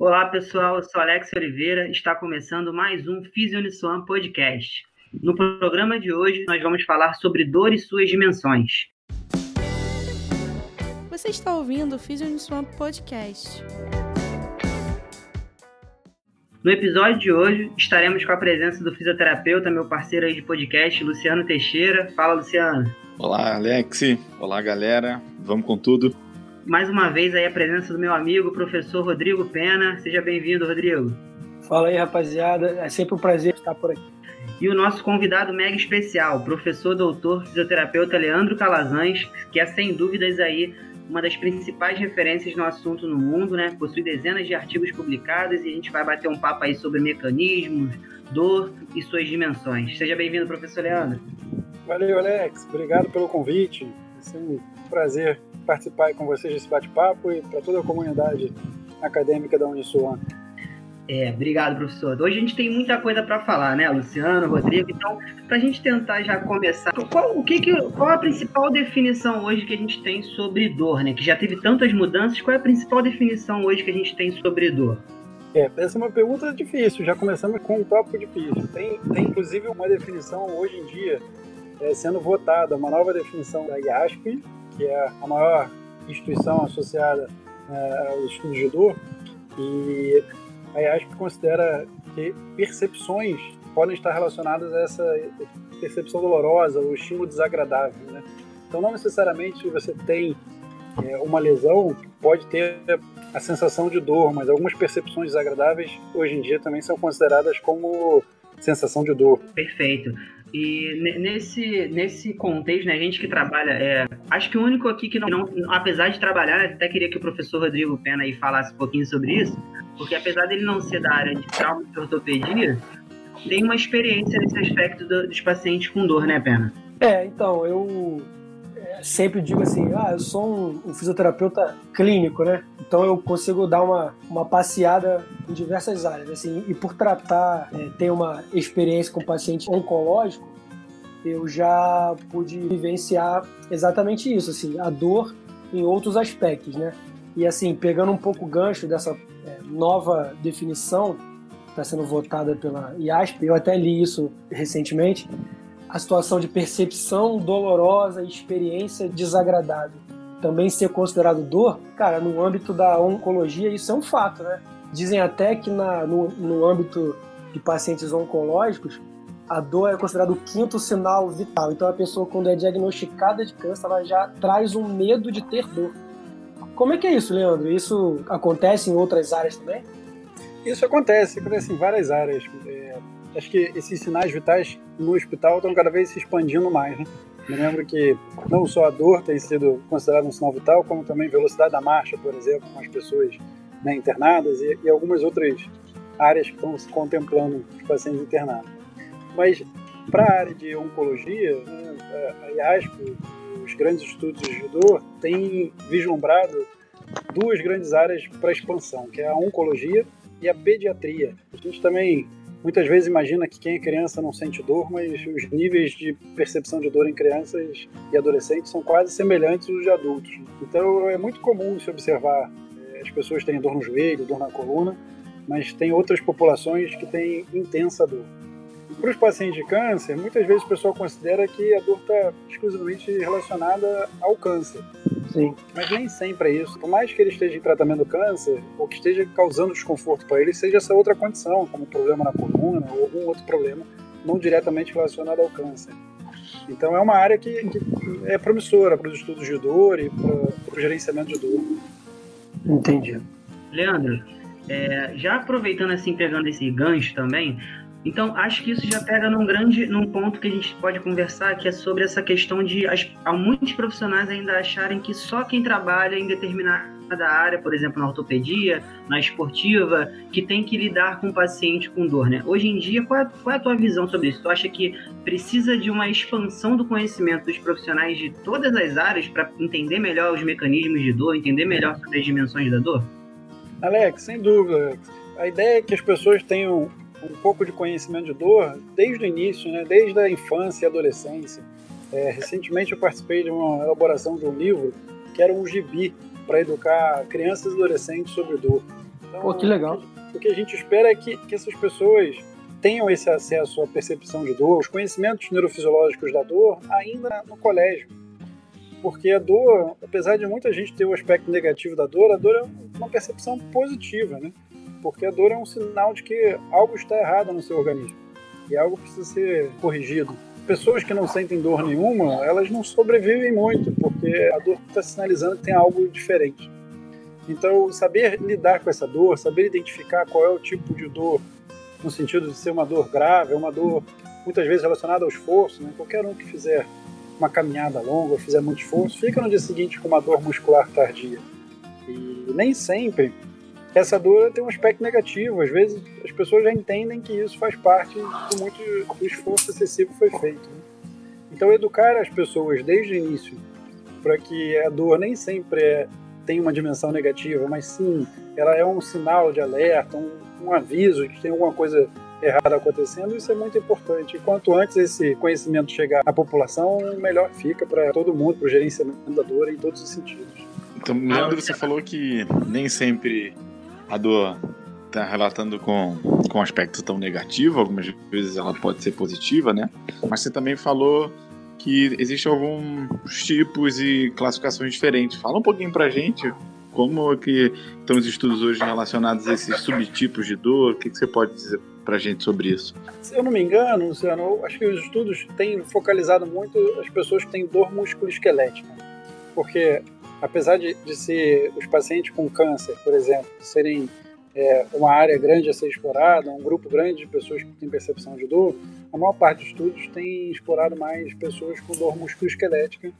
Olá, pessoal. Eu sou Alex Oliveira. Está começando mais um Fisionissuam Podcast. No programa de hoje, nós vamos falar sobre dor e suas dimensões. Você está ouvindo o Fisionissuam Podcast. No episódio de hoje, estaremos com a presença do fisioterapeuta, meu parceiro aí de podcast, Luciano Teixeira. Fala, Luciano. Olá, Alex. Olá, galera. Vamos com tudo. Mais uma vez aí a presença do meu amigo, professor Rodrigo Pena. Seja bem-vindo, Rodrigo. Fala aí, rapaziada. É sempre um prazer estar por aqui. E o nosso convidado mega especial, professor doutor fisioterapeuta Leandro Calazans, que é sem dúvidas aí uma das principais referências no assunto no mundo, né? Possui dezenas de artigos publicados e a gente vai bater um papo aí sobre mecanismos, dor e suas dimensões. Seja bem-vindo, professor Leandro. Valeu, Alex. Obrigado pelo convite. É um prazer participar com vocês desse bate-papo e para toda a comunidade acadêmica da Unisuan. É, obrigado, professor. Hoje a gente tem muita coisa para falar, né, Luciano, Rodrigo? Então, para a gente tentar já começar, qual, o que, que, qual a principal definição hoje que a gente tem sobre dor, né? Que já teve tantas mudanças, qual é a principal definição hoje que a gente tem sobre dor? É, essa é uma pergunta difícil, já começamos com um tópico difícil. Tem, tem inclusive uma definição hoje em dia é, sendo votada, uma nova definição da IASP, que é a maior instituição associada é, aos estudos de dor, e a IASP considera que percepções podem estar relacionadas a essa percepção dolorosa ou estímulo desagradável. Né? Então, não necessariamente você tem é, uma lesão, pode ter a sensação de dor, mas algumas percepções desagradáveis hoje em dia também são consideradas como sensação de dor. Perfeito. E nesse, nesse contexto, né, a gente que trabalha, é, acho que o único aqui que não, não apesar de trabalhar, né, até queria que o professor Rodrigo Pena aí falasse um pouquinho sobre isso, porque apesar dele não ser da área de trauma e ortopedia, tem uma experiência nesse aspecto do, dos pacientes com dor, né, Pena? É, então, eu sempre digo assim, ah, eu sou um, um, fisioterapeuta clínico, né? Então eu consigo dar uma, uma passeada em diversas áreas, assim, e por tratar, é, ter uma experiência com paciente oncológico, eu já pude vivenciar exatamente isso, assim, a dor em outros aspectos, né? E assim, pegando um pouco o gancho dessa é, nova definição que está sendo votada pela IASP, eu até li isso recentemente, a situação de percepção dolorosa e experiência desagradável também ser considerado dor, cara, no âmbito da oncologia isso é um fato, né? Dizem até que na, no, no âmbito de pacientes oncológicos, a dor é considerada o quinto sinal vital. Então a pessoa, quando é diagnosticada de câncer, ela já traz um medo de ter dor. Como é que é isso, Leandro? Isso acontece em outras áreas também? Isso acontece, acontece em várias áreas. É, acho que esses sinais vitais no hospital estão cada vez se expandindo mais. Né? Me lembro que não só a dor tem sido considerada um sinal vital, como também velocidade da marcha, por exemplo, com as pessoas né, internadas e, e, algumas outras áreas que estão se contemplando os pacientes internados. Mas para a área de oncologia, né, a IASP, os grandes estudos de dor têm vislumbrado duas grandes áreas para expansão, que é a oncologia e a pediatria. A gente também muitas vezes imagina que quem é criança não sente dor, mas os níveis de percepção de dor em crianças e adolescentes são quase semelhantes aos de adultos. Então é muito comum se observar é, as pessoas têm dor no joelho, dor na coluna, mas tem outras populações que têm intensa dor. Para os pacientes de câncer, muitas vezes o pessoal considera que a dor está exclusivamente relacionada ao câncer. Sim. Mas nem sempre é isso. Por mais que ele esteja em tratamento do câncer, ou que esteja causando desconforto para ele, seja essa outra condição, como problema na coluna ou algum outro problema, não diretamente relacionado ao câncer. Então é uma área que, que é promissora para os estudos de dor e para o gerenciamento de dor. Entendi. Leandro, é, já aproveitando assim, pegando esse gancho também, então, acho que isso já pega num grande num ponto que a gente pode conversar, que é sobre essa questão de as, muitos profissionais ainda acharem que só quem trabalha em determinada área, por exemplo, na ortopedia, na esportiva, que tem que lidar com o paciente com dor, né? Hoje em dia, qual é, qual é a tua visão sobre isso? Tu acha que precisa de uma expansão do conhecimento dos profissionais de todas as áreas para entender melhor os mecanismos de dor, entender melhor sobre as dimensões da dor? Alex, sem dúvida. A ideia é que as pessoas tenham um pouco de conhecimento de dor desde o início, né, desde a infância e adolescência. É, recentemente eu participei de uma elaboração de um livro que era um gibi para educar crianças e adolescentes sobre dor. Então, Pô, que legal. O que a gente espera é que, que essas pessoas tenham esse acesso à percepção de dor, os conhecimentos neurofisiológicos da dor, ainda no colégio. Porque a dor, apesar de muita gente ter o aspecto negativo da dor, a dor é uma percepção positiva, né? Porque a dor é um sinal de que algo está errado no seu organismo e algo precisa ser corrigido. Pessoas que não sentem dor nenhuma, elas não sobrevivem muito, porque a dor está sinalizando que tem algo diferente. Então, saber lidar com essa dor, saber identificar qual é o tipo de dor, no sentido de ser uma dor grave, uma dor muitas vezes relacionada ao esforço, né? qualquer um que fizer uma caminhada longa, fizer muito esforço, fica no dia seguinte com uma dor muscular tardia. E nem sempre essa dor tem um aspecto negativo. Às vezes as pessoas já entendem que isso faz parte do muito do esforço excessivo que foi feito. Né? Então, educar as pessoas desde o início para que a dor nem sempre é, tem uma dimensão negativa, mas sim ela é um sinal de alerta, um, um aviso de que tem alguma coisa errada acontecendo, isso é muito importante. E quanto antes esse conhecimento chegar à população, melhor fica para todo mundo, para o gerenciamento da dor em todos os sentidos. Então, Leandro, você falou que nem sempre a dor está relatando com, com aspecto tão negativo, algumas vezes ela pode ser positiva, né? Mas você também falou que existem alguns tipos e classificações diferentes. Fala um pouquinho pra gente como que estão os estudos hoje relacionados a esses subtipos de dor, o que, que você pode dizer pra gente sobre isso? Se eu não me engano, Luciano, acho que os estudos têm focalizado muito as pessoas que têm dor musculoesquelética, porque apesar de, de ser os pacientes com câncer, por exemplo, serem é, uma área grande a ser explorada, um grupo grande de pessoas que têm percepção de dor, a maior parte dos estudos tem explorado mais pessoas com dor musculoesquelética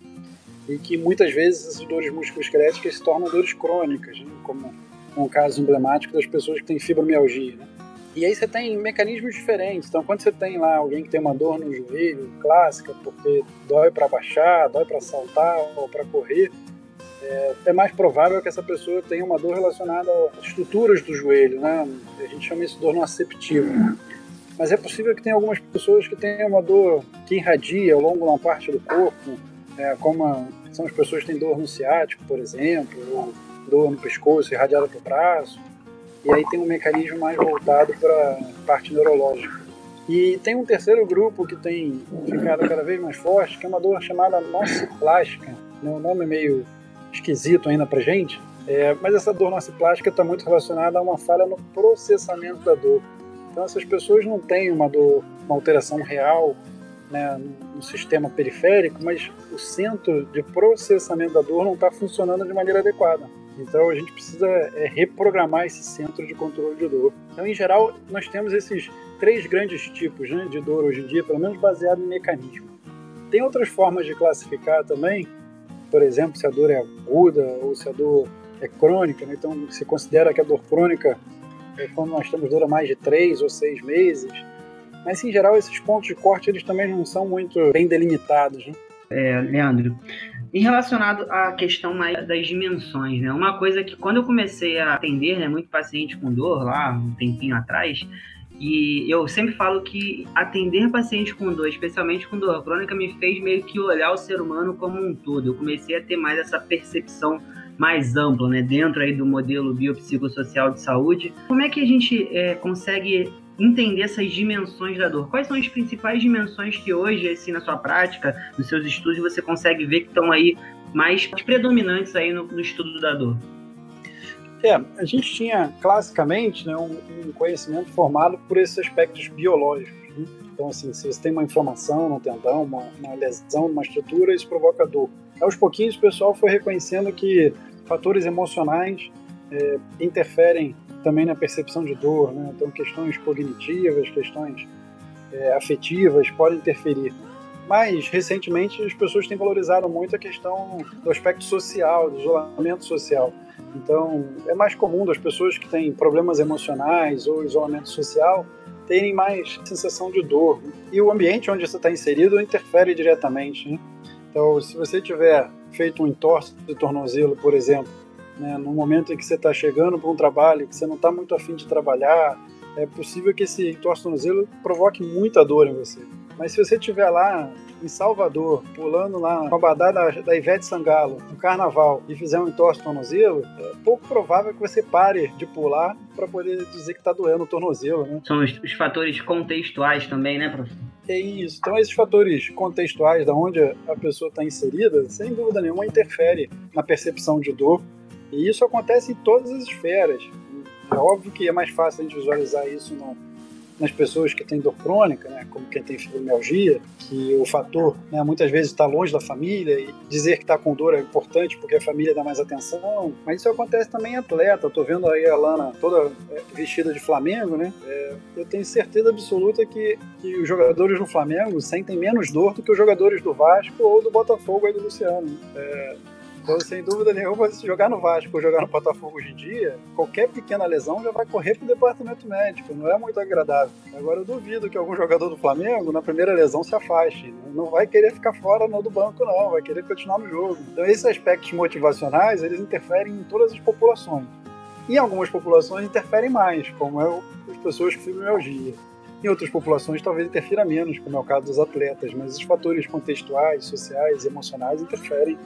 e que muitas vezes essas dores musculoesqueléticas se tornam dores crônicas, né? como um caso emblemático das pessoas que têm fibromialgia. Né? E aí você tem mecanismos diferentes. Então, quando você tem lá alguém que tem uma dor no joelho, clássica, porque dói para baixar, dói para saltar ou para correr, é, é, mais provável que essa pessoa tenha uma dor relacionada às estruturas do joelho, né? A gente chama isso de dor nociceptiva. Mas é possível que tenha algumas pessoas que tenham uma dor que irradia ao longo de uma parte do corpo, é, como são as pessoas que têm dor no ciático, por exemplo, ou dor no pescoço irradiada para o braço. E aí tem um mecanismo mais voltado para a parte neurológica. E tem um terceiro grupo que tem ficado cada vez mais forte, que é uma dor chamada nociplástica. Né? O nome meio esquisito ainda para gente, é, mas essa dor nociplástica está muito relacionada a uma falha no processamento da dor. Então essas pessoas não têm uma dor, uma alteração real né, no, no, sistema periférico, mas o centro de processamento da dor não está funcionando de maneira adequada. Então a gente precisa é, reprogramar esse centro de controle de dor. Então, em geral, nós temos esses três grandes tipos né, de dor hoje em dia, pelo menos baseado em mecanismo. Tem outras formas de classificar também, por exemplo, se a dor é aguda ou se a dor é crônica. Né? Então, se considera que a dor crônica é quando nós temos dor há mais de três ou seis meses. Mas, em geral, esses pontos de corte eles também não são muito bem delimitados. Né? É, Leandro, em relacionado à questão mais das dimensões, né? Uma coisa que quando eu comecei a atender, né, muito paciente com dor lá, um tempinho atrás, e eu sempre falo que atender paciente com dor, especialmente com dor crônica, me fez meio que olhar o ser humano como um todo. Eu comecei a ter mais essa percepção mais ampla, né, dentro aí do modelo biopsicossocial de saúde. Como é que a gente é, consegue entender essas dimensões da dor? Quais são as principais dimensões que hoje, assim, na sua prática, nos seus estudos, você consegue ver que estão aí mais predominantes aí no, no estudo da dor? É, a gente tinha classicamente né, um, um, conhecimento formado por esses aspectos biológicos. Né? Então, assim, se você tem uma inflamação no tendão, uma, uma lesão numa estrutura, isso provoca dor. Aos pouquinhos, o pessoal foi reconhecendo que fatores emocionais é, interferem também na percepção de dor. Né? Então, questões cognitivas, questões é, afetivas podem interferir. Mas, recentemente, as pessoas têm valorizado muito a questão do aspecto social, do isolamento social. Então, é mais comum das pessoas que têm problemas emocionais ou isolamento social terem mais sensação de dor. E o ambiente onde você está inserido interfere diretamente. Né? Então, se você tiver feito um entorse de tornozelo, por exemplo, né, no momento em que você está chegando para um trabalho, que você não está muito afim de trabalhar, é possível que esse entorse de tornozelo provoque muita dor em você. Mas se você estiver lá em Salvador, pulando lá com a badada da, Ivete Sangalo no carnaval e fizer um entorse tornozelo, é pouco provável que você pare de pular para poder dizer que está doendo o tornozelo, né? São os, os fatores contextuais também, né, professor? É isso. Então, esses fatores contextuais da onde a pessoa está inserida, sem dúvida nenhuma, interfere na percepção de dor. E isso acontece em todas as esferas. É óbvio que é mais fácil a gente visualizar isso no, nas pessoas que têm dor crônica, né, como quem tem fibromialgia, que o fator né, muitas vezes está longe da família e dizer que está com dor é importante porque a família dá mais atenção, mas isso acontece também em atleta. Estou vendo aí a Lana toda é, vestida de Flamengo, né? É, eu tenho certeza absoluta que, que os jogadores do Flamengo sentem menos dor do que os jogadores do Vasco ou do Botafogo aí do Luciano. É, então, sem dúvida nenhuma, se jogar no Vasco ou jogar no Botafogo hoje em dia, qualquer pequena lesão já vai correr para o departamento médico. Não é muito agradável. Agora, eu duvido que algum jogador do Flamengo, na primeira lesão, se afaste. Não vai querer ficar fora no do banco, não. Vai querer continuar no jogo. Então, esses aspectos motivacionais, eles interferem em todas as populações. Em algumas populações interferem mais, como é as pessoas com fibromialgia. Em outras populações talvez interfira menos, como é o caso dos atletas, mas os fatores contextuais, sociais, emocionais interferem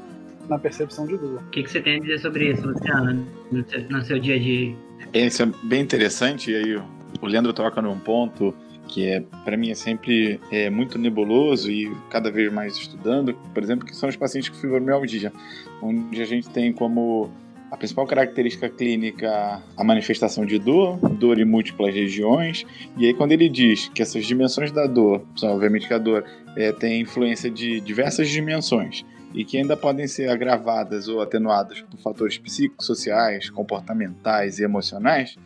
na percepção de dor. O que, que você tem a dizer sobre isso, Luciano, no seu, no seu dia a dia? Isso é bem interessante, e aí o Leandro toca num ponto que é para mim é sempre é, muito nebuloso e cada vez mais estudando, por exemplo, que são os pacientes com fibromialgia, onde a gente tem como a principal característica clínica a manifestação de dor, dor em múltiplas regiões, e aí quando ele diz que essas dimensões da dor, obviamente que a dor é, tem influência de diversas dimensões, e que ainda podem ser agravadas ou atenuadas por fatores psicossociais, comportamentais e emocionais,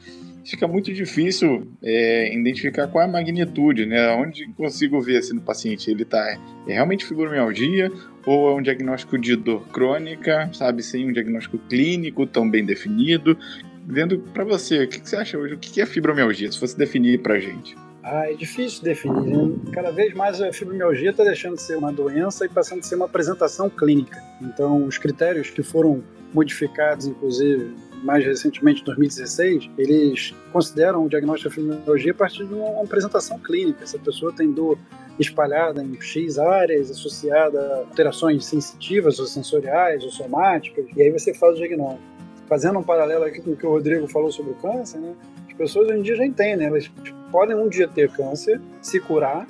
fica muito difícil é, identificar qual é a magnitude, né? Onde consigo ver se no paciente ele está é realmente fibromialgia ou é um diagnóstico de dor crônica, sabe, sem um diagnóstico clínico tão bem definido. Vendo para você, o que, que, você acha hoje? O que é fibromialgia? Se fosse definir para gente. Ah, é difícil definir. Né? Cada vez mais a fibromialgia está deixando de ser uma doença e passando a ser uma apresentação clínica. Então, os critérios que foram modificados, inclusive mais recentemente, em 2016, eles consideram o diagnóstico de fibromialgia a partir de uma apresentação clínica. Se a pessoa tem dor espalhada em X áreas, associada a alterações sensitivas ou sensoriais ou somáticas, e aí você faz o diagnóstico. Fazendo um paralelo aqui com o que o Rodrigo falou sobre o câncer, né? As pessoas hoje em dia já entendem, elas podem um dia ter câncer, se curar,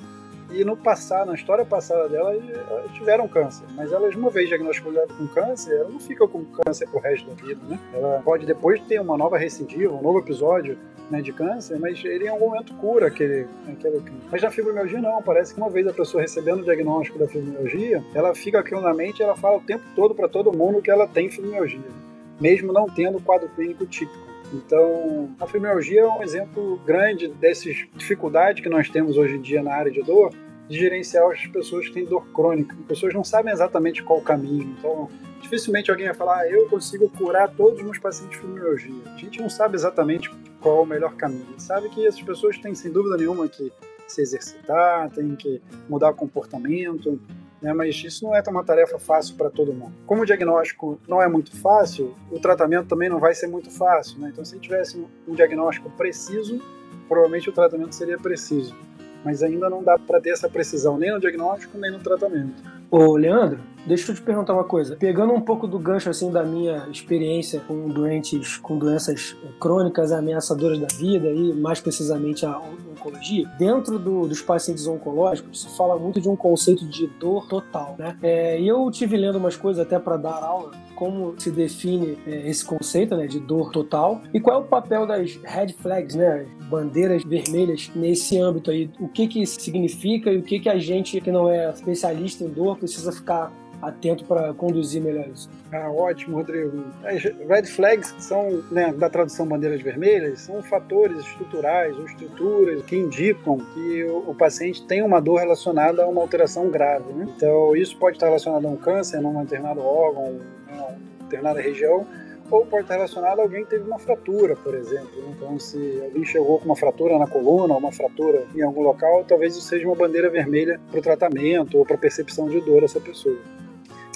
e no passado, na história passada dela, elas tiveram câncer. Mas elas, uma vez diagnosticadas com câncer, ela não fica com câncer pro resto da vida, né? Ela pode depois ter uma nova recidiva, um novo episódio né, de câncer, mas ele em algum momento cura aquele, aquele Mas na fibromialgia não, parece que uma vez a pessoa recebendo o diagnóstico da fibromialgia, ela fica aquilo na mente e ela fala o tempo todo para todo mundo que ela tem fibromialgia, mesmo não tendo quadro clínico típico. Então, a fibromialgia é um exemplo grande dessas dificuldades que nós temos hoje em dia na área de dor, de gerenciar as pessoas que têm dor crônica. As pessoas não sabem exatamente qual o caminho. Então, dificilmente alguém vai falar, ah, eu consigo curar todos os meus pacientes de fibromialgia. A gente não sabe exatamente qual é o melhor caminho. A gente sabe que essas pessoas têm, sem dúvida nenhuma, que se exercitar, têm que mudar o comportamento, né? mas isso não é uma tarefa fácil para todo mundo. Como o diagnóstico não é muito fácil, o tratamento também não vai ser muito fácil. Né? Então, se tivesse um diagnóstico preciso, provavelmente o tratamento seria preciso. Mas ainda não dá para ter essa precisão nem no diagnóstico nem no tratamento. Ô, Leandro, deixa eu te perguntar uma coisa. Pegando um pouco do gancho assim da minha experiência com doentes com doenças crônicas ameaçadoras da vida e mais precisamente a oncologia, dentro do, dos pacientes oncológicos se fala muito de um conceito de dor total, né? É, e eu tive lendo umas coisas até para dar aula como se define é, esse conceito né, de dor total e qual é o papel das red flags, né, bandeiras vermelhas nesse âmbito aí. O que que significa e o que que a gente que não é especialista em dor precisa ficar atento para conduzir melhor isso. Ah, ótimo, Rodrigo. As red flags são, né, da tradução bandeiras vermelhas, são fatores estruturais ou estruturas que indicam que o, paciente tem uma dor relacionada a uma alteração grave. Né? Então, isso pode estar relacionado a um câncer num determinado órgão, né, uma determinada região, ou pode estar relacionado a alguém que teve uma fratura, por exemplo. Né? Então, se alguém chegou com uma fratura na coluna, uma fratura em algum local, talvez isso seja uma bandeira vermelha para o tratamento ou para a percepção de dor dessa pessoa.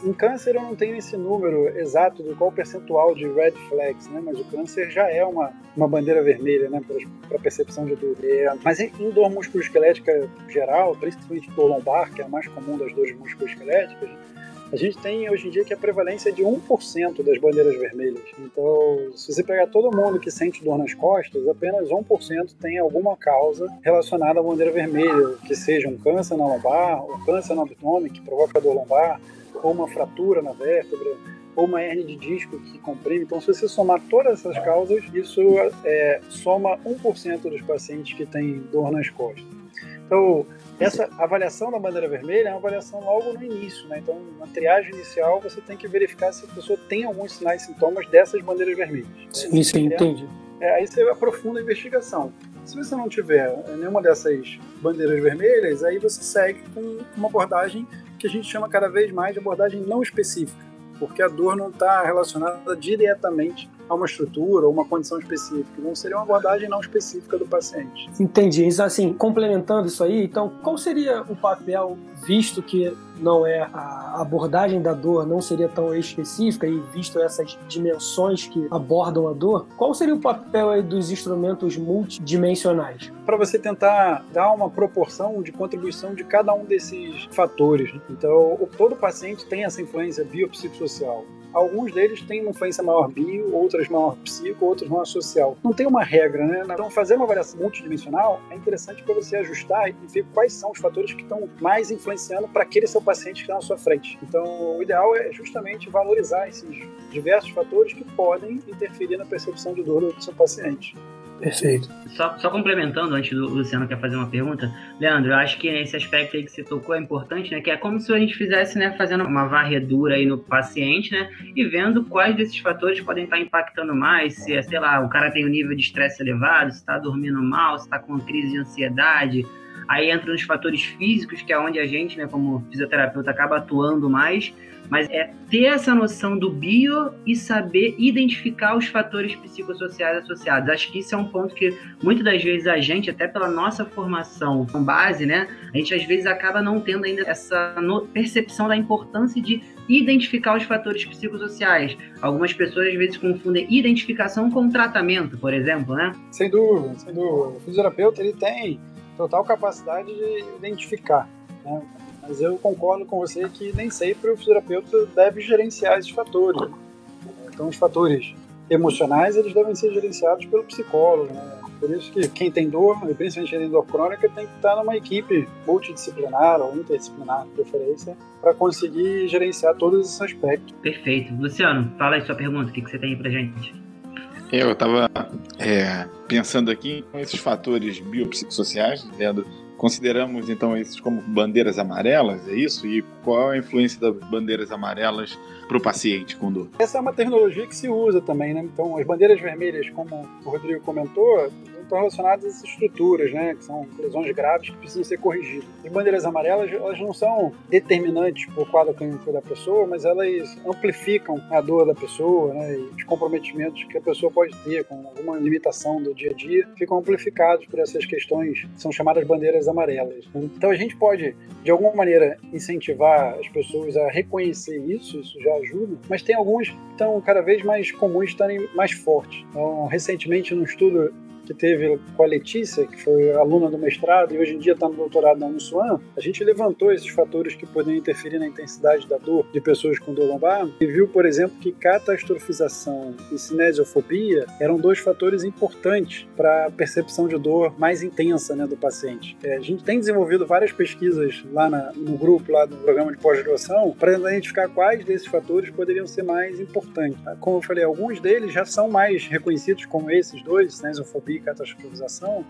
em câncer eu não tenho esse número exato do qual percentual de red flags, né? Mas o câncer já é uma, uma bandeira vermelha, né? Para percepção de dor. É, mas em, dor musculoesquelética geral, principalmente dor lombar, que é a mais comum das dores musculoesqueléticas, a gente tem hoje em dia que a prevalência é de 1% das bandeiras vermelhas. Então, se você pegar todo mundo que sente dor nas costas, apenas 1% tem alguma causa relacionada à bandeira vermelha, que seja um câncer na lombar, um câncer no abdômen que provoca dor lombar, ou uma fratura na vértebra, ou uma hernia de disco que comprime. Então, se você somar todas essas causas, isso é, soma 1% dos pacientes que têm dor nas costas. Então, essa avaliação da bandeira vermelha é uma avaliação logo no início, né? Então, na triagem inicial, você tem que verificar se a pessoa tem alguns sinais e sintomas dessas bandeiras vermelhas. Sim, sim, entendi. É, aí você aprofunda a investigação. Se você não tiver nenhuma dessas bandeiras vermelhas, aí você segue com uma abordagem que a gente chama cada vez mais de abordagem não específica, porque a dor não está relacionada diretamente a uma estrutura ou uma condição específica. Não seria uma abordagem não específica do paciente. Entendi. Então, assim, complementando isso aí, então, qual seria o papel, visto que não é a abordagem da dor não seria tão específica e visto essas dimensões que abordam a dor, qual seria o papel dos instrumentos multidimensionais? Para você tentar dar uma proporção de contribuição de cada um desses fatores. Então, todo paciente tem essa influência biopsicossocial. Alguns deles têm uma influência maior bio, outras maior psico, outros maior social. Não tem uma regra, né? Então, fazer uma avaliação multidimensional é interessante para você ajustar e ver quais são os fatores que estão mais influenciando para aquele seu paciente que está na sua frente. Então, o ideal é justamente valorizar esses diversos fatores que podem interferir na percepção de dor do seu paciente. Perfeito. Só, só, complementando, antes do Luciano quer fazer uma pergunta, Leandro, eu acho que esse aspecto aí que você tocou é importante, né? Que é como se a gente fizesse, né, fazendo uma varredura aí no paciente, né? E vendo quais desses fatores podem estar impactando mais, se, é, sei lá, o cara tem um nível de estresse elevado, se está dormindo mal, se está com crise de ansiedade, Aí entra nos fatores físicos, que é onde a gente, né, como fisioterapeuta, acaba atuando mais. Mas é ter essa noção do bio e saber identificar os fatores psicossociais associados. Acho que isso é um ponto que muitas das vezes a gente, até pela nossa formação com base, né, a gente às vezes acaba não tendo ainda essa percepção da importância de identificar os fatores psicossociais. Algumas pessoas às vezes confundem identificação com tratamento, por exemplo, né? Sem dúvida, sem dúvida. O fisioterapeuta ele tem total capacidade de identificar. Né? Mas eu concordo com você que nem sempre o fisioterapeuta deve gerenciar esses fatores. Então, os fatores emocionais eles devem ser gerenciados pelo psicólogo. Né? Por isso que quem tem dor, principalmente quem tem dor crônica, tem que estar numa equipe multidisciplinar ou interdisciplinar, de preferência, para conseguir gerenciar todos esses aspectos. Perfeito. Luciano, fala aí sua pergunta, o que, que você tem para gente? Eu estava é, pensando aqui com esses fatores biopsicossociais, vendo consideramos então esses como bandeiras amarelas, é isso? E qual a influência das bandeiras amarelas para o paciente com dor? Essa é uma tecnologia que se usa também, né? Então, as bandeiras vermelhas, como o Rodrigo comentou, estão relacionadas essas estruturas, né, que são lesões graves que precisam ser corrigidas. As bandeiras amarelas, elas não são determinantes para o quadro clínico da pessoa, mas elas amplificam a dor da pessoa, né, e os comprometimentos que a pessoa pode ter com alguma limitação do dia a dia ficam amplificados por essas questões que são chamadas bandeiras amarelas. Então a gente pode, de alguma maneira, incentivar as pessoas a reconhecer isso, isso já ajuda, mas tem alguns que estão cada vez mais comuns estarem mais fortes. Então, recentemente, num estudo que teve com a Letícia, que foi aluna do mestrado e hoje em dia está no doutorado na Unisuan, a gente levantou esses fatores que podem interferir na intensidade da dor de pessoas com dor lombar e viu, por exemplo, que catastrofização e cinesiofobia eram dois fatores importantes para a percepção de dor mais intensa né, do paciente. É, a gente tem desenvolvido várias pesquisas lá na, no grupo, lá do programa de pós-graduação, para identificar quais desses fatores poderiam ser mais importantes. Como eu falei, alguns deles já são mais reconhecidos como esses dois, cinesiofobia e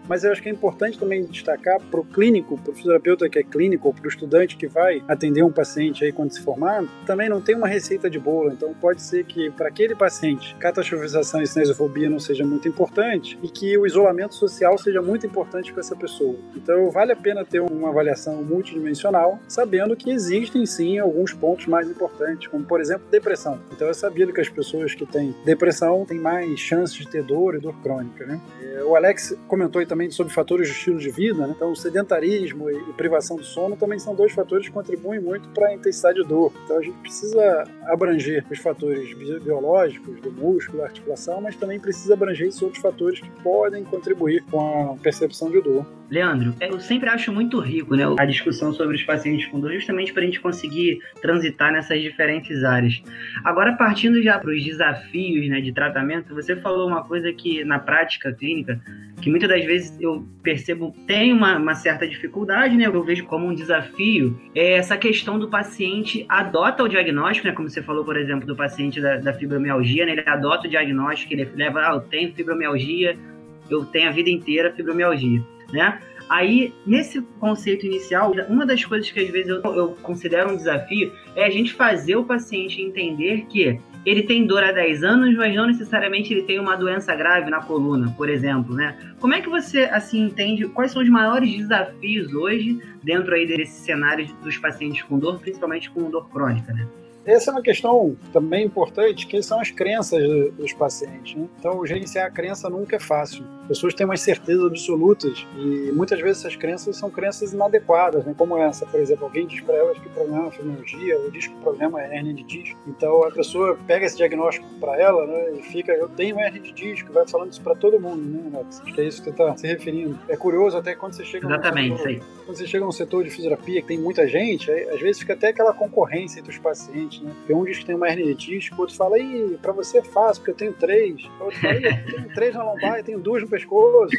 mas eu acho que é importante também destacar para o clínico, para o fisioterapeuta que é clínico, ou para o estudante que vai atender um paciente aí quando se formar, também não tem uma receita de bolo. Então pode ser que para aquele paciente catastrofização e cinesiofobia não seja muito importante e que o isolamento social seja muito importante para essa pessoa. Então vale a pena ter uma avaliação multidimensional, sabendo que existem sim alguns pontos mais importantes, como por exemplo depressão. Então é sabido que as pessoas que têm depressão têm mais chances de ter dor e dor crônica, né? O Alex comentou também sobre fatores de estilo de vida, né? então sedentarismo e, e privação do sono também são dois fatores que contribuem muito para a intensidade de dor. Então a gente precisa abranger os fatores biológicos do músculo, da articulação, mas também precisa abranger esses outros fatores que podem contribuir com a percepção de dor. Leandro, eu sempre acho muito rico né, a discussão sobre os pacientes com dor, justamente para a gente conseguir transitar nessas diferentes áreas. Agora, partindo já para os desafios né, de tratamento, você falou uma coisa que na prática clínica, que muitas das vezes eu percebo tem uma, uma certa dificuldade, né, eu vejo como um desafio, é essa questão do paciente adota o diagnóstico, né, como você falou, por exemplo, do paciente da, da fibromialgia, né, ele adota o diagnóstico, ele leva, ah, eu tenho fibromialgia, eu tenho a vida inteira fibromialgia né? Aí, nesse conceito inicial, uma das coisas que às vezes eu, eu considero um desafio é a gente fazer o paciente entender que ele tem dor há 10 anos, mas não necessariamente ele tem uma doença grave na coluna, por exemplo, né? Como é que você, assim, entende quais são os maiores desafios hoje dentro aí desse cenário dos pacientes com dor, principalmente com dor crônica, né? Essa é uma questão também importante, que são as crenças dos pacientes. Né? Então, gerenciar a crença nunca é fácil. As pessoas têm umas certezas absolutas e muitas vezes essas crenças são crenças inadequadas, né? como essa, por exemplo, alguém diz para elas que o problema é fibromialgia ou diz que o problema é hernia de disco. Então, a pessoa pega esse diagnóstico para ela né, e fica, eu tenho hernia de disco, vai falando isso para todo mundo, né, Alex? Acho que é isso que você está se referindo. É curioso até quando você chega Exatamente, setor, quando você chega num setor de fisioterapia que tem muita gente, aí, às vezes fica até aquela concorrência entre os pacientes né? Porque um diz que tem uma hernia de disco, o outro fala, ih, pra você é fácil, porque eu tenho três. O outro fala, eu tenho três na lombar, eu tenho duas no pescoço.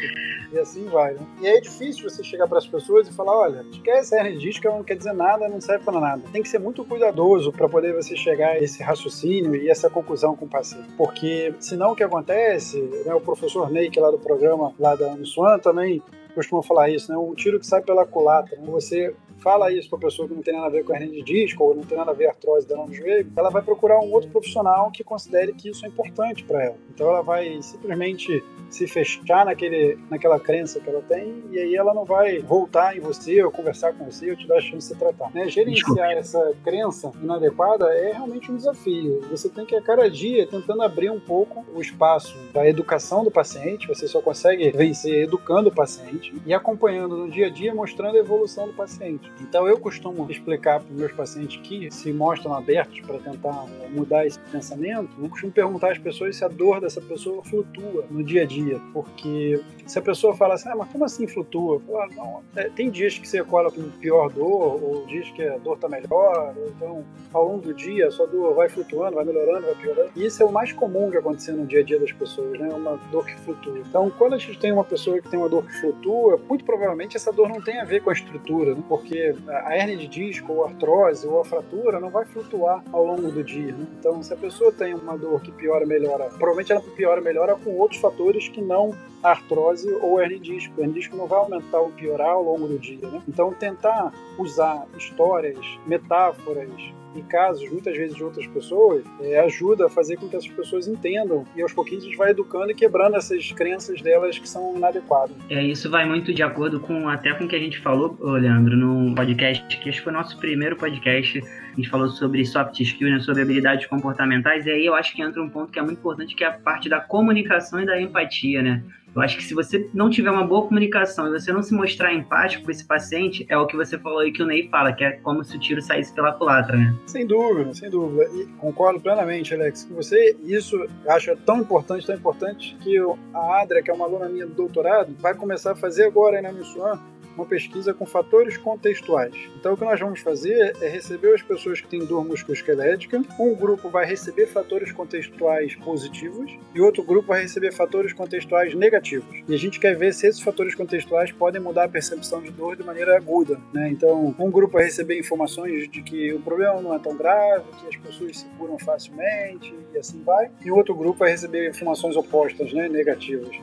E assim vai, né? E é difícil você chegar para as pessoas e falar, olha, esquece a hernia não quer dizer nada, não serve para nada. Tem que ser muito cuidadoso para poder você chegar a esse raciocínio e essa conclusão com o paciente. Porque senão o que acontece, né, o professor Ney, que é lá do programa, lá da Uniswan, também costuma falar isso, né? Um tiro que sai pela culatra. Né? Você fala isso para pessoa que não tem nada a ver com a hernia de disco ou não tem nada a ver com artrose dano no joelho, ela vai procurar um outro profissional que considere que isso é importante para ela. Então ela vai simplesmente se fechar naquele, naquela crença que ela tem e aí ela não vai voltar em você ou conversar com você ou te dar a chance de se tratar. Né? Gerenciar essa crença inadequada é realmente um desafio. Você tem que a cada dia tentando abrir um pouco o espaço da educação do paciente. Você só consegue vencer educando o paciente e acompanhando no dia a dia, mostrando a evolução do paciente. Então eu costumo explicar para os meus pacientes que se mostram abertos para tentar mudar esse pensamento, eu costumo perguntar às pessoas se a dor dessa pessoa flutua no dia a dia, porque se a pessoa fala assim, ah, mas como assim flutua? Falo, não, é, tem dias que você cola com pior dor, ou dias que a dor está melhor, então ao longo do dia a sua dor vai flutuando, vai melhorando, vai piorando. E isso é o mais comum de acontecer no dia a dia das pessoas, né? Uma dor que flutua. Então, quando a gente tem uma pessoa que tem uma dor que flutua, muito provavelmente essa dor não tem a ver com a estrutura, né? porque a hernia de disco, ou artrose, ou a fratura não vai flutuar ao longo do dia. Né? Então, se a pessoa tem uma dor que piora, melhora, provavelmente ela piora, melhora com outros fatores que não a artrose ou hernia de disco. A hernia de disco não vai aumentar ou piorar ao longo do dia. Né? Então, tentar usar histórias, metáforas, em casos, muitas vezes de outras pessoas, é, ajuda a fazer com que essas pessoas entendam e aos pouquinhos a gente vai educando e quebrando essas crenças delas que são inadequadas. É, isso vai muito de acordo com até com o que a gente falou, Leandro, no podcast, que esse foi o nosso primeiro podcast. A gente falou sobre soft skills, né, sobre habilidades comportamentais, e aí eu acho que entra um ponto que é muito importante, que é a parte da comunicação e da empatia, né? Eu acho que se você não tiver uma boa comunicação e você não se mostrar empático com esse paciente, é o que você falou aí que o Ney fala, que é como se o tiro saísse pela culatra, né? Sem dúvida, sem dúvida. E concordo plenamente, Alex, você. Isso acho tão importante, tão importante, que a Adria, que é uma aluna minha do doutorado, vai começar a fazer agora aí na Missuan uma pesquisa com fatores contextuais. Então, o que nós vamos fazer é receber as pessoas que têm dor musculoesquelética. Um grupo vai receber fatores contextuais positivos e outro grupo vai receber fatores contextuais negativos. E a gente quer ver se esses fatores contextuais podem mudar a percepção de dor de maneira aguda. Né? Então, um grupo vai receber informações de que o problema não é tão grave, que as pessoas se curam facilmente e assim vai. E outro grupo vai receber informações opostas, né? negativas.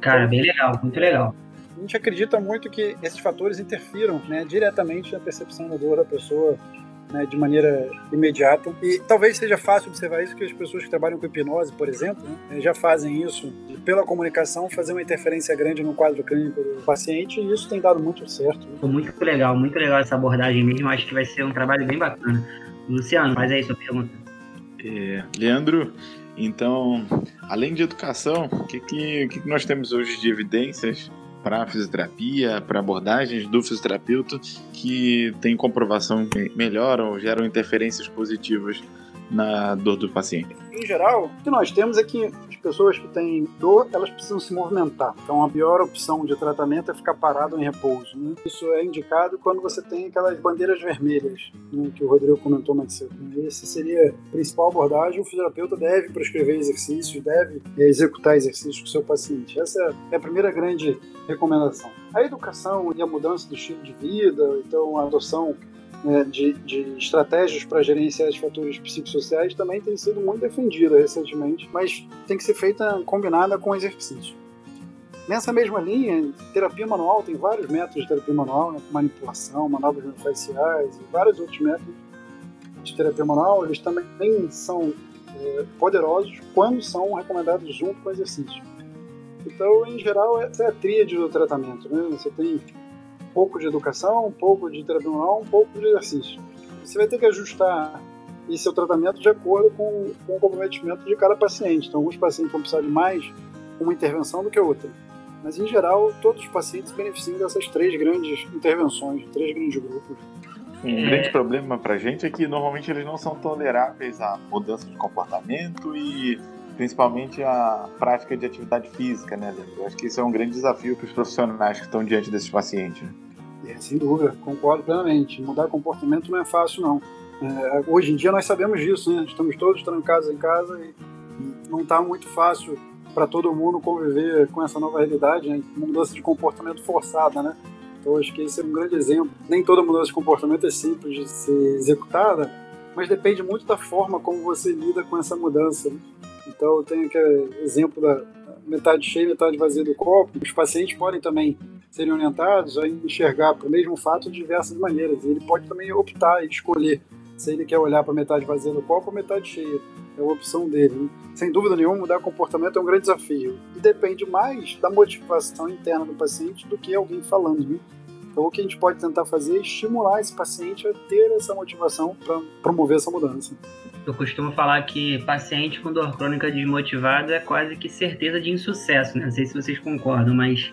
Cara, bem legal, muito legal a gente acredita muito que esses fatores interfiram né, diretamente na percepção da dor da pessoa né, de maneira imediata. E talvez seja fácil observar isso que as pessoas que trabalham com hipnose, por exemplo, né, já fazem isso de, pela comunicação, fazer uma interferência grande no quadro clínico do paciente e isso tem dado muito certo. Né? Muito legal, muito legal essa abordagem mesmo. Acho que vai ser um trabalho bem bacana. Luciano, faz aí sua pergunta. É, Leandro, então além de educação, o que, que, que nós temos hoje de evidências para fisioterapia, para abordagens do fisioterapeuta que tem comprovação que melhoram geram interferências positivas na dor do paciente? Em geral, o que nós temos é que as pessoas que têm dor, elas precisam se movimentar. Então, a pior opção de tratamento é ficar parado em repouso. Né? Isso é indicado quando você tem aquelas bandeiras vermelhas, né, que o Rodrigo comentou mais cedo. Essa seria a principal abordagem. O fisioterapeuta deve prescrever exercícios, deve executar exercícios com o seu paciente. Essa é a primeira grande recomendação. A educação e a mudança do estilo de vida, então a adoção né, de, de, estratégias para gerenciar os fatores psicossociais também tem sido muito defendida recentemente, mas tem que ser feita combinada com exercício. Nessa mesma linha, terapia manual, tem vários métodos de terapia manual, né, manipulação, manobras faciais e vários outros métodos de terapia manual, eles também são é, poderosos quando são recomendados junto com exercício. Então, em geral, essa é a tríade do tratamento. Né? Você tem pouco de educação, um pouco de terapia um pouco de exercício. Você vai ter que ajustar esse seu tratamento de acordo com, com o comprometimento de cada paciente. Então, alguns pacientes vão precisar de mais uma intervenção do que outra. Mas, em geral, todos os pacientes beneficiam dessas três grandes intervenções, três grandes grupos. Um grande problema para a gente é que normalmente eles não são toleráveis à mudança de comportamento e principalmente a prática de atividade física, né, Leandro? Eu acho que isso é um grande desafio para os profissionais que estão diante desses pacientes. É, sem dúvida, concordo plenamente. Mudar comportamento não é fácil, não. É, hoje em dia nós sabemos disso, né? Estamos todos trancados em casa e não está muito fácil para todo mundo conviver com essa nova realidade, né? mudança de comportamento forçada, né? Então acho que esse é um grande exemplo. Nem toda mudança de comportamento é simples de ser executada, mas depende muito da forma como você lida com essa mudança. Né? Então eu tenho aquele exemplo da metade cheia, metade vazia do copo. Os pacientes podem também serem orientados a enxergar para o mesmo fato de diversas maneiras. Ele pode também optar e escolher se ele quer olhar para metade vazia do copo ou metade cheia. É a opção dele. Né? Sem dúvida nenhuma, mudar comportamento é um grande desafio. E depende mais da motivação interna do paciente do que alguém falando. Né? Então, o que a gente pode tentar fazer é estimular esse paciente a ter essa motivação para promover essa mudança. Eu costumo falar que paciente com dor crônica desmotivado é quase que certeza de insucesso, né? Não sei se vocês concordam, mas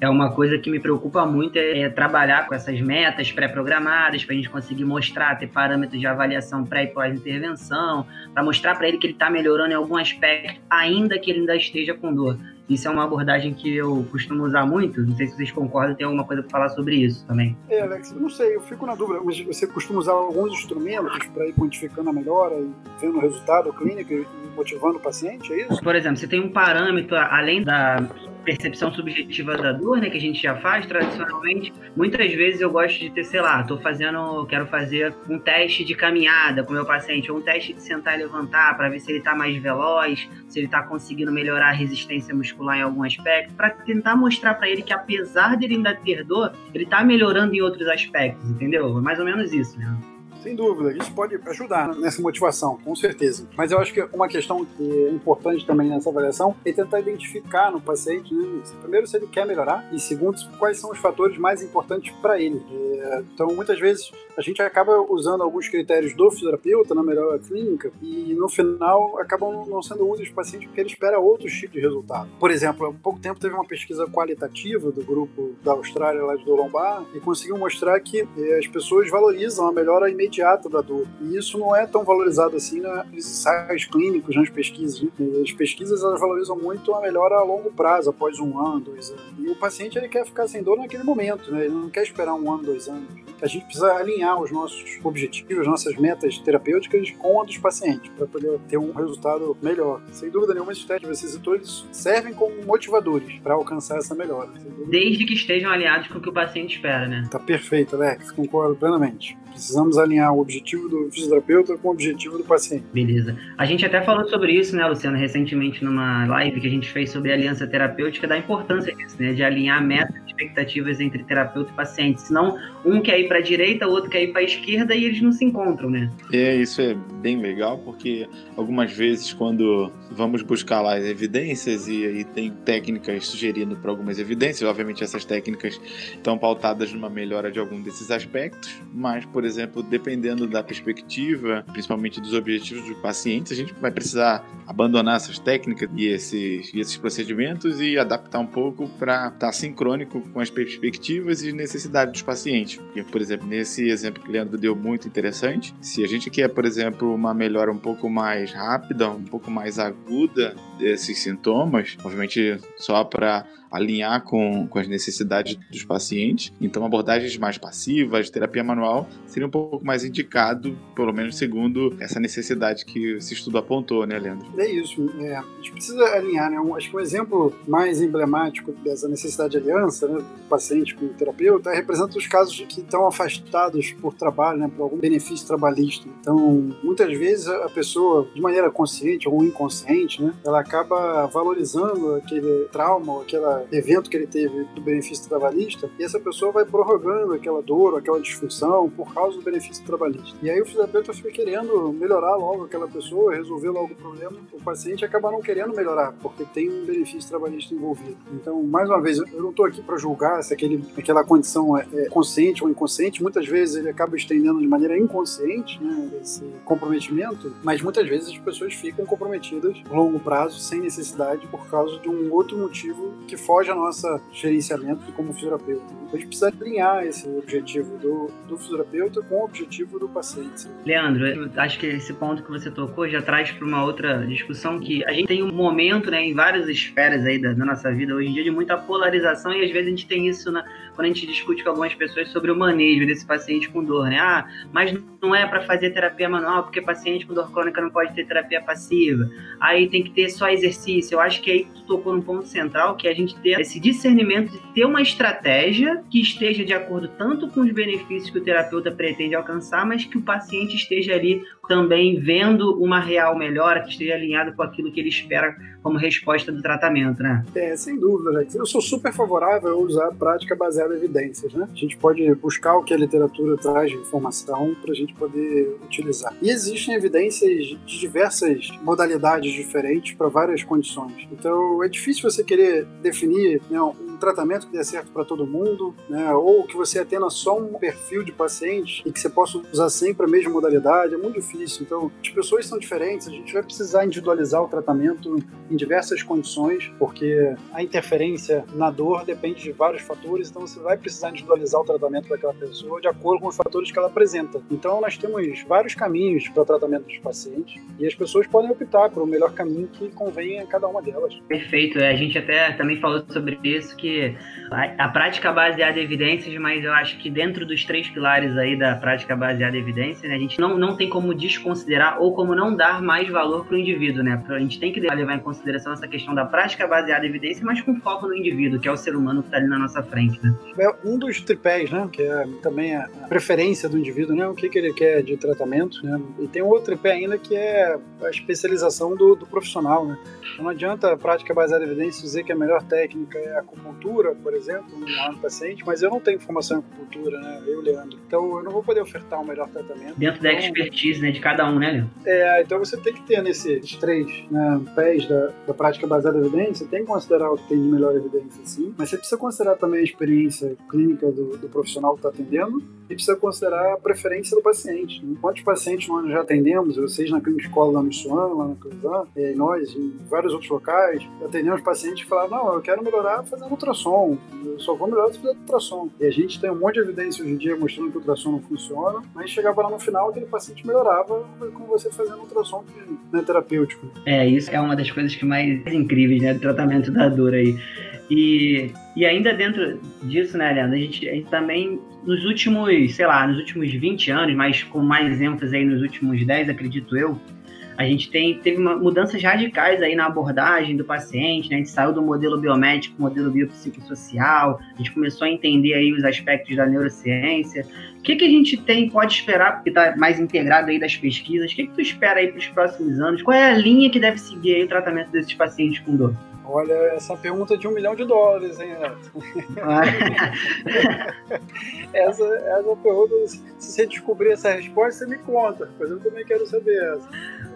é uma coisa que me preocupa muito é, é trabalhar com essas metas pré-programadas para a gente conseguir mostrar, ter parâmetros de avaliação pré e pós-intervenção, para mostrar para ele que ele está melhorando em algum aspecto, ainda que ele ainda esteja com dor. Isso é uma abordagem que eu costumo usar muito. Não sei se vocês concordam, tem alguma coisa para falar sobre isso também. É, Alex, não sei, eu fico na dúvida. Mas você costuma usar alguns instrumentos para ir quantificando a melhora e vendo o resultado clínico e motivando o paciente, é isso? Por exemplo, você tem um parâmetro além da percepção subjetiva da dor, né, que a gente já faz tradicionalmente, muitas vezes eu gosto de ter, sei lá, tô fazendo, quero fazer um teste de caminhada com meu paciente, ou um teste de sentar e levantar para ver se ele está mais veloz, se ele está conseguindo melhorar a resistência muscular em algum aspecto, para tentar mostrar para ele que apesar de ele ainda ter dor, ele está melhorando em outros aspectos, entendeu? É mais ou menos isso, né? Sem dúvida, isso pode ajudar nessa motivação, com certeza. Mas eu acho que uma questão que é importante também nessa avaliação é tentar identificar no paciente, né, primeiro, se ele quer melhorar, e segundo, quais são os fatores mais importantes para ele. É, então, muitas vezes, a gente acaba usando alguns critérios do fisioterapeuta na melhora clínica e, no final, acabam não sendo úteis para o paciente porque ele espera outros tipos de resultado. Por exemplo, há pouco tempo teve uma pesquisa qualitativa do grupo da Austrália, lá de Lombar, e conseguiu mostrar que é, as pessoas valorizam a melhora imediata imediata da dor. E isso não é tão valorizado assim nos ensaios clínicos, nas pesquisas. Né? As pesquisas elas valorizam muito a melhora a longo prazo, após um ano, dois anos. E o paciente ele quer ficar sem dor naquele momento, né? ele não quer esperar um ano, dois anos. A gente precisa alinhar os nossos objetivos, nossas metas terapêuticas com a dos pacientes, para poder ter um resultado melhor. Sem dúvida nenhuma, esses testes todos servem como motivadores para alcançar essa melhora. Desde que estejam alinhados com o que o paciente espera, né? Tá perfeito, Alex, concordo plenamente. Precisamos alinhar o objetivo do fisioterapeuta com o objetivo do paciente. Beleza. A gente até falou sobre isso, né, Luciano, recentemente numa live que a gente fez sobre aliança terapêutica, da importância disso, né, de alinhar metas e expectativas entre terapeuta e paciente. Senão, um quer ir para a direita, o outro quer ir para a esquerda e eles não se encontram, né? É, isso é bem legal, porque algumas vezes, quando vamos buscar lá as evidências e aí tem técnicas sugerindo para algumas evidências, obviamente essas técnicas estão pautadas numa melhora de algum desses aspectos, mas, por exemplo, dependendo dependendo da perspectiva, principalmente dos objetivos dos pacientes, a gente vai precisar abandonar essas técnicas e esses, e esses procedimentos e adaptar um pouco para estar tá sincrônico com as perspectivas e necessidades dos pacientes. E, por exemplo, nesse exemplo que o Leandro deu muito interessante, se a gente quer, por exemplo, uma melhora um pouco mais rápida, um pouco mais aguda desses sintomas, obviamente só para alinhar com, com as necessidades dos pacientes. Então, abordagens mais passivas, terapia manual, seria um pouco mais indicado, pelo menos segundo essa necessidade que esse estudo apontou, né, Leandro? É isso. É, a gente precisa alinhar, né? Um, acho que um exemplo mais emblemático dessa necessidade de aliança, né, do paciente com o terapeuta, representa os casos que estão afastados por trabalho, né, por algum benefício trabalhista. Então, muitas vezes a pessoa, de maneira consciente ou inconsciente, né, ela acaba valorizando aquele trauma, aquela evento que ele teve do benefício trabalhista, e essa pessoa vai prorrogando aquela dor, aquela disfunção por causa do benefício trabalhista. E aí o fisioterapeuta fica querendo melhorar logo aquela pessoa, resolver logo o problema, o paciente acaba não querendo melhorar, porque tem um benefício trabalhista envolvido. Então, mais uma vez, eu não estou aqui para julgar se aquele, aquela condição é, é consciente ou inconsciente, muitas vezes ele acaba estendendo de maneira inconsciente né, esse comprometimento, mas muitas vezes as pessoas ficam comprometidas a longo prazo sem necessidade por causa de um outro motivo que foge ao nosso gerenciamento como fisioterapeuta. A gente precisa alinhar esse objetivo do, do fisioterapeuta com o objetivo do paciente. Leandro, eu acho que esse ponto que você tocou já traz para uma outra discussão que a gente tem um momento né, em várias esferas aí da, da, nossa vida hoje em dia de muita polarização e às vezes a gente tem isso na, quando a gente discute com algumas pessoas sobre o manejo desse paciente com dor, né? Ah, mas não é para fazer terapia manual porque paciente com dor crônica não pode ter terapia passiva. Aí tem que ter só exercício. Eu acho que aí tu tocou num ponto central que é a gente ter esse discernimento de ter uma estratégia que esteja de acordo tanto com os benefícios que o terapeuta pretende alcançar, mas que o paciente esteja ali também vendo uma real melhora, que esteja alinhado com aquilo que ele espera como resposta do tratamento, né? É, sem dúvida, Alex. Eu sou super favorável a usar a prática baseada em evidências, né? A gente pode buscar o que a literatura traz de informação para a gente poder utilizar. E existem evidências de diversas modalidades diferentes para várias condições. Então, é difícil você querer definir né, um tratamento que dê certo para todo mundo, né? Ou que você atenda só um perfil de paciente e que você possa usar sempre a mesma modalidade. É muito difícil. Então, as pessoas são diferentes. A gente vai precisar individualizar o tratamento em diversas condições, porque a interferência na dor depende de vários fatores, então você vai precisar individualizar o tratamento daquela pessoa de acordo com os fatores que ela apresenta. Então nós temos vários caminhos para o tratamento dos pacientes e as pessoas podem optar por o melhor caminho que convém a cada uma delas. Perfeito, é, a gente até também falou sobre isso, que a, a prática baseada em evidências, mas eu acho que dentro dos três pilares aí da prática baseada em evidências, né, a gente não, não tem como desconsiderar ou como não dar mais valor para o indivíduo, né? A gente tem que levar em consideração essa questão da prática baseada em evidência, mas com foco no indivíduo, que é o ser humano que está ali na nossa frente, né? É um dos tripés, né? Que é também a preferência do indivíduo, né? O que, que ele quer de tratamento, né? E tem outro tripé ainda que é a especialização do, do profissional, né? Não adianta a prática baseada em evidência dizer que a melhor técnica é a acupuntura, por exemplo, no paciente, mas eu não tenho formação em acupuntura, né? Eu, Leandro. Então eu não vou poder ofertar o um melhor tratamento. Dentro então, da expertise, né? De cada um, né, Leandro? É, então você tem que ter nesses três né, pés da, da, prática baseada em evidência, tem que considerar o que tem de melhor evidência, sim, mas você precisa considerar também a experiência clínica do, do profissional que está atendendo e precisa considerar a preferência do paciente. Né? Quantos pacientes nós já atendemos, vocês na clínica escola lá no Suan, lá na Cruzan, e nós em vários outros locais, atendemos pacientes que falaram, não, eu quero melhorar fazendo ultrassom, eu só vou melhorar fazendo ultrassom. E a gente tem um monte de evidência hoje em dia mostrando que o ultrassom não funciona, mas chegava lá no final, aquele paciente melhorava com você fazendo ultrassom que não é terapêutico. É, isso é uma das coisas que mais incríveis, né, do tratamento da dor aí. E, e ainda dentro disso, né, Leandro, a gente, a gente também, nos últimos, sei lá, nos últimos 20 anos, mas com mais ênfase aí nos últimos 10, acredito eu, a gente tem, teve mudanças radicais aí na abordagem do paciente, né? A gente saiu do modelo biomédico, modelo biopsicossocial, a gente começou a entender aí os aspectos da neurociência. O que, que a gente tem, pode esperar, porque está mais integrado aí das pesquisas, o que, que tu espera aí para os próximos anos? Qual é a linha que deve seguir aí o tratamento desses pacientes com dor? Olha, essa pergunta de um milhão de dólares, hein, Renato? essa, essa pergunta, se você descobrir essa resposta, você me conta, mas eu também quero saber essa.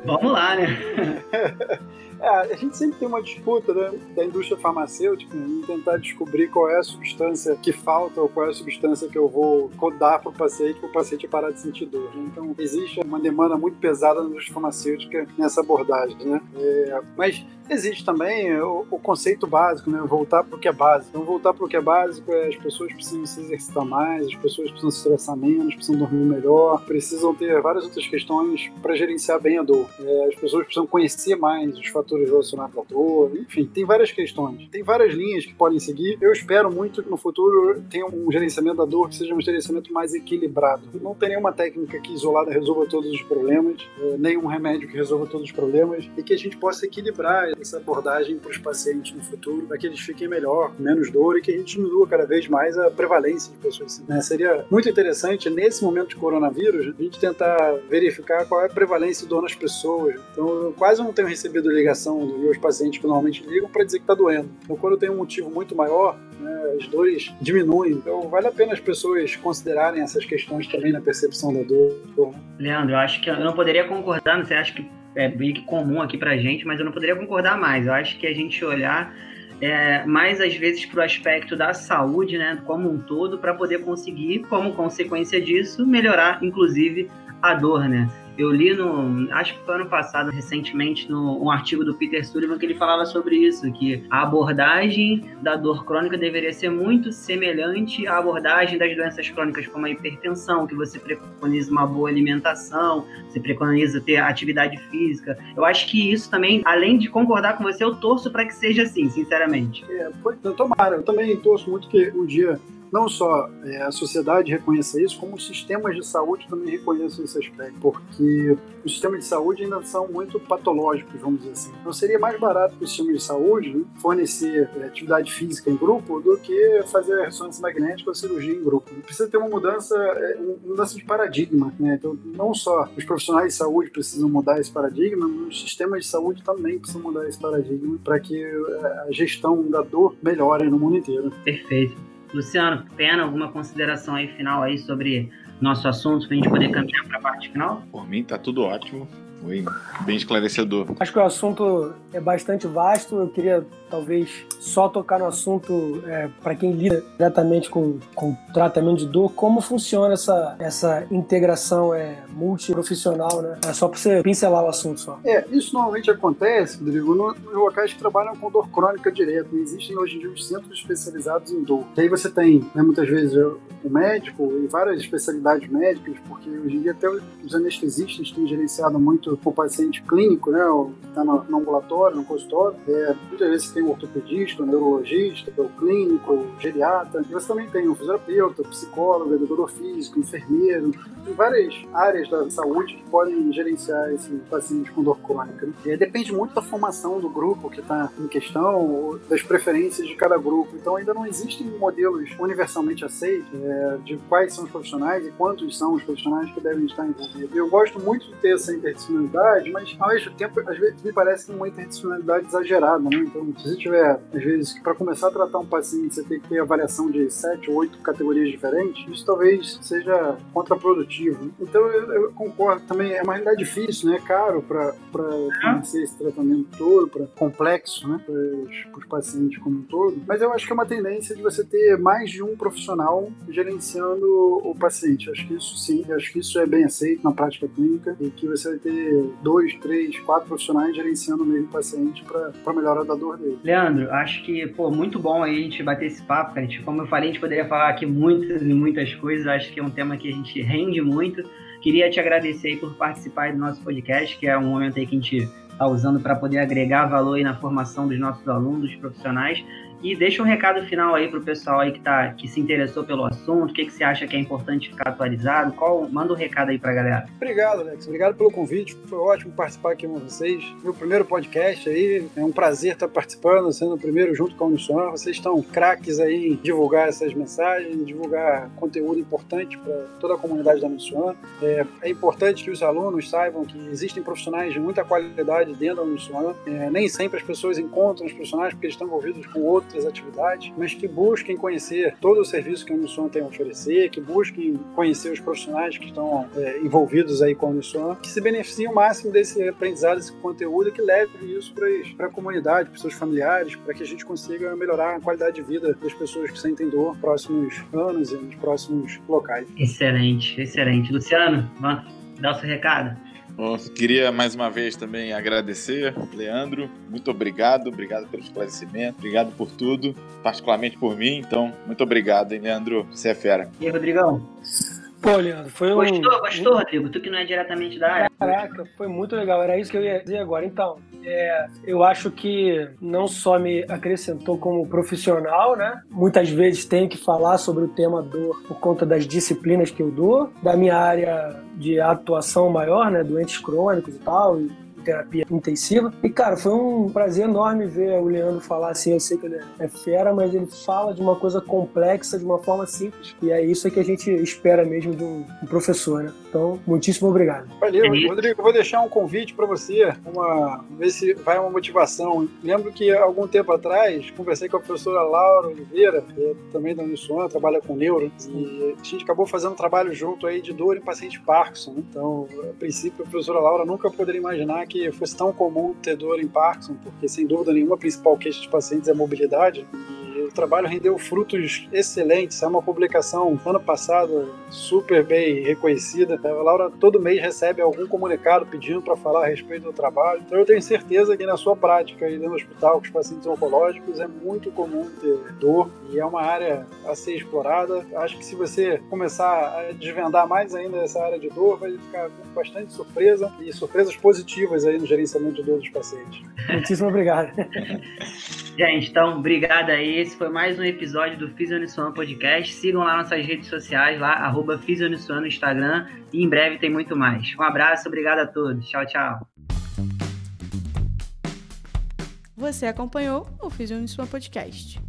Vamos lá, né? É, a gente sempre tem uma disputa né, da indústria farmacêutica em tentar descobrir qual é a substância que falta ou qual é a substância que eu vou dar para o paciente para o paciente parar de sentir dor. Né? Então, existe uma demanda muito pesada na indústria farmacêutica nessa abordagem. Né? É, mas existe também o, o, conceito básico, né? voltar para o que é básico. Então, voltar para o que é básico é as pessoas precisam se exercitar mais, as pessoas precisam se estressar menos, precisam dormir melhor, precisam ter várias outras questões para gerenciar bem a dor. É, as pessoas precisam conhecer mais os fatores relacionados à dor, enfim, tem várias questões. Tem várias linhas que podem seguir. Eu espero muito que no futuro tenha um gerenciamento da dor que seja um gerenciamento mais equilibrado. Não tem nenhuma técnica que isolada resolva todos os problemas, é, nenhum remédio que resolva todos os problemas, e que a gente possa equilibrar essa abordagem para os pacientes no futuro, para que eles fiquem melhor, com menos dor e que a gente diminua cada vez mais a prevalência de pessoas. Né? Seria muito interessante, nesse momento de coronavírus, a gente tentar verificar qual é a prevalência de dor nas pessoas. Então, eu quase não tenho recebido ligação dos meus pacientes que normalmente ligam para dizer que está doendo. Então, quando tenho um motivo muito maior, né, as dores diminuem. Então, vale a pena as pessoas considerarem essas questões também na percepção da dor. Né? Leandro, eu acho que eu não poderia concordar, não sei, acho que é bem comum aqui para gente, mas eu não poderia concordar mais. Eu acho que a gente olhar é, mais às vezes para o aspecto da saúde, né, como um todo, para poder conseguir, como consequência disso, melhorar, inclusive, a dor, né? Eu li no, acho que foi ano passado, recentemente, no, um artigo do Peter Sullivan que ele falava sobre isso, que a abordagem da dor crônica deveria ser muito semelhante à abordagem das doenças crônicas como a hipertensão, que você preconiza uma boa alimentação, você preconiza ter atividade física. Eu acho que isso também, além de concordar com você, eu torço para que seja assim, sinceramente. É, foi, tomara, eu também torço muito que um dia não só é, a sociedade reconheça isso, como os sistemas de saúde também reconheçam esse aspecto, porque os sistemas de saúde ainda são muito patológicos, vamos dizer assim. Não seria mais barato para o sistema de saúde fornecer é, atividade física em grupo do que fazer ressonância magnética ou cirurgia em grupo. Precisa ter uma mudança, é, uma mudança de paradigma. Né? Então, não só os profissionais de saúde precisam mudar esse paradigma, mas os sistemas de saúde também precisam mudar esse paradigma para que é, a gestão da dor melhore no mundo inteiro. Perfeito. Luciano, pena alguma consideração aí final aí sobre nosso assunto para a gente poder caminhar para a parte final? Por mim tá tudo ótimo. Foi bem esclarecedor. Acho que o assunto é bastante vasto. Eu queria, talvez, só tocar no assunto é, para quem lida diretamente com, com tratamento de dor, como funciona essa, essa integração é, multiprofissional, né? É só para você pincelar o assunto só. É, isso normalmente acontece, Rodrigo, nos locais que trabalham com dor crônica direto. Existem hoje em dia os centros especializados em dor. E aí você tem, né, muitas vezes, o médico e várias especialidades médicas, porque hoje em dia até os anestesistas têm gerenciado muito o paciente clínico, né, está no, no, ambulatório, no consultório. É, muitas vezes você tem o ortopedista, o neurologista, o clínico, o geriatra. E você também tem o fisioterapeuta, o psicólogo, educador físico, enfermeiro. Tem várias áreas da saúde que podem gerenciar esse paciente com dor crônica. Né? Depende muito da formação do grupo que está em questão, das preferências de cada grupo. Então ainda não existem modelos universalmente aceitos é, de quais são os profissionais e quantos são os profissionais que devem estar envolvidos. Eu gosto muito de ter essa interdisciplinaridade mas ao mesmo tempo, às vezes me parece uma interdisciplinaridade exagerada, né? Então, se você tiver, às vezes, para começar a tratar um paciente, você tem que ter avaliação de sete ou oito categorias diferentes, isso talvez seja contraprodutivo. Então, eu, eu concordo também, é uma realidade difícil, né? É caro para financiar esse tratamento todo, para complexo, né? Para os pacientes como um todo. Mas eu acho que é uma tendência de você ter mais de um profissional gerenciando o paciente. Acho que isso sim, acho que isso é bem aceito na prática clínica e que você vai ter dois, três, quatro profissionais gerenciando o mesmo paciente para melhorar da dor dele. Leandro, acho que, pô, muito bom aí a gente bater esse papo, cara. Como eu falei, a gente poderia falar aqui muitas e muitas coisas. Acho que é um tema que a gente rende muito. Queria te agradecer aí por participar do nosso podcast, que é um momento aí que a gente está usando para poder agregar valor aí na formação dos nossos alunos, profissionais. E deixa um recado final aí pro pessoal aí que, tá, que se interessou pelo assunto, o que, que você acha que é importante ficar atualizado? Qual, manda um recado aí pra galera. Obrigado, Alex. Obrigado pelo convite. Foi ótimo participar aqui com vocês. Meu primeiro podcast aí. É um prazer estar participando, sendo o primeiro junto com a Uniswan. Vocês estão craques aí em divulgar essas mensagens, divulgar conteúdo importante para toda a comunidade da Uniswan. É, é, importante que os alunos saibam que existem profissionais de muita qualidade dentro da Uniswan. É, nem sempre as pessoas encontram os profissionais porque eles estão envolvidos com outros outras atividades, mas que busquem conhecer todo o serviço que a Uniswan tem a oferecer, que busquem conhecer os profissionais que estão é, envolvidos aí com a Uniswan, que se beneficiem o máximo desse aprendizado, desse conteúdo, que leve isso para a comunidade, para seus familiares, para que a gente consiga melhorar a qualidade de vida das pessoas que sentem dor nos próximos anos e nos próximos locais. Excelente, excelente. Luciano, dar o seu recado. Bom, queria mais uma vez também agradecer, Leandro. Muito obrigado, obrigado pelo esclarecimento, obrigado por tudo, particularmente por mim. Então, muito obrigado, hein, Leandro? Você é fera. E aí, Rodrigão? Pô, Leandro, foi um. Gostou, gostou, Rodrigo? Tu que não é diretamente da área. Caraca, foi muito legal. Era isso que eu ia dizer agora. Então, é, eu acho que não só me acrescentou como profissional, né? Muitas vezes tenho que falar sobre o tema dor por conta das disciplinas que eu dou, da minha área de atuação maior, né? Doentes crônicos e tal, e terapia intensiva. E, cara, foi um prazer enorme ver o Leandro falar assim. Eu sei que ele é fera, mas ele fala de uma coisa complexa de uma forma simples. E é isso que a gente espera mesmo de um, professor, né? Então, muitíssimo obrigado. Valeu, Rodrigo. vou deixar um convite para você, uma, ver se vai uma motivação. Lembro que algum tempo atrás conversei com a professora Laura Oliveira, que é também da Uniswan, trabalha com neuro, e a gente acabou fazendo um trabalho junto aí de dor em paciente Parkinson. Né? Então, a princípio, a professora Laura nunca poderia imaginar que que fosse tão comum ter dor em Parkinson, porque sem dúvida nenhuma a principal queixa dos pacientes é mobilidade. O trabalho rendeu frutos excelentes. É uma publicação ano passado super bem reconhecida. A Laura todo mês recebe algum comunicado pedindo para falar a respeito do trabalho. Então eu tenho certeza que na sua prática aí no hospital com os pacientes oncológicos é muito comum ter dor e é uma área a ser explorada. Acho que se você começar a desvendar mais ainda essa área de dor, vai ficar com bastante surpresa e surpresas positivas aí no gerenciamento de dor dos pacientes. Muitíssimo obrigado. Gente, então, obrigado aí. Esse foi mais um episódio do Fisionissuan Podcast. Sigam lá nossas redes sociais, lá, arroba no Instagram. E em breve tem muito mais. Um abraço, obrigado a todos. Tchau, tchau. Você acompanhou o Fisionissuan Podcast.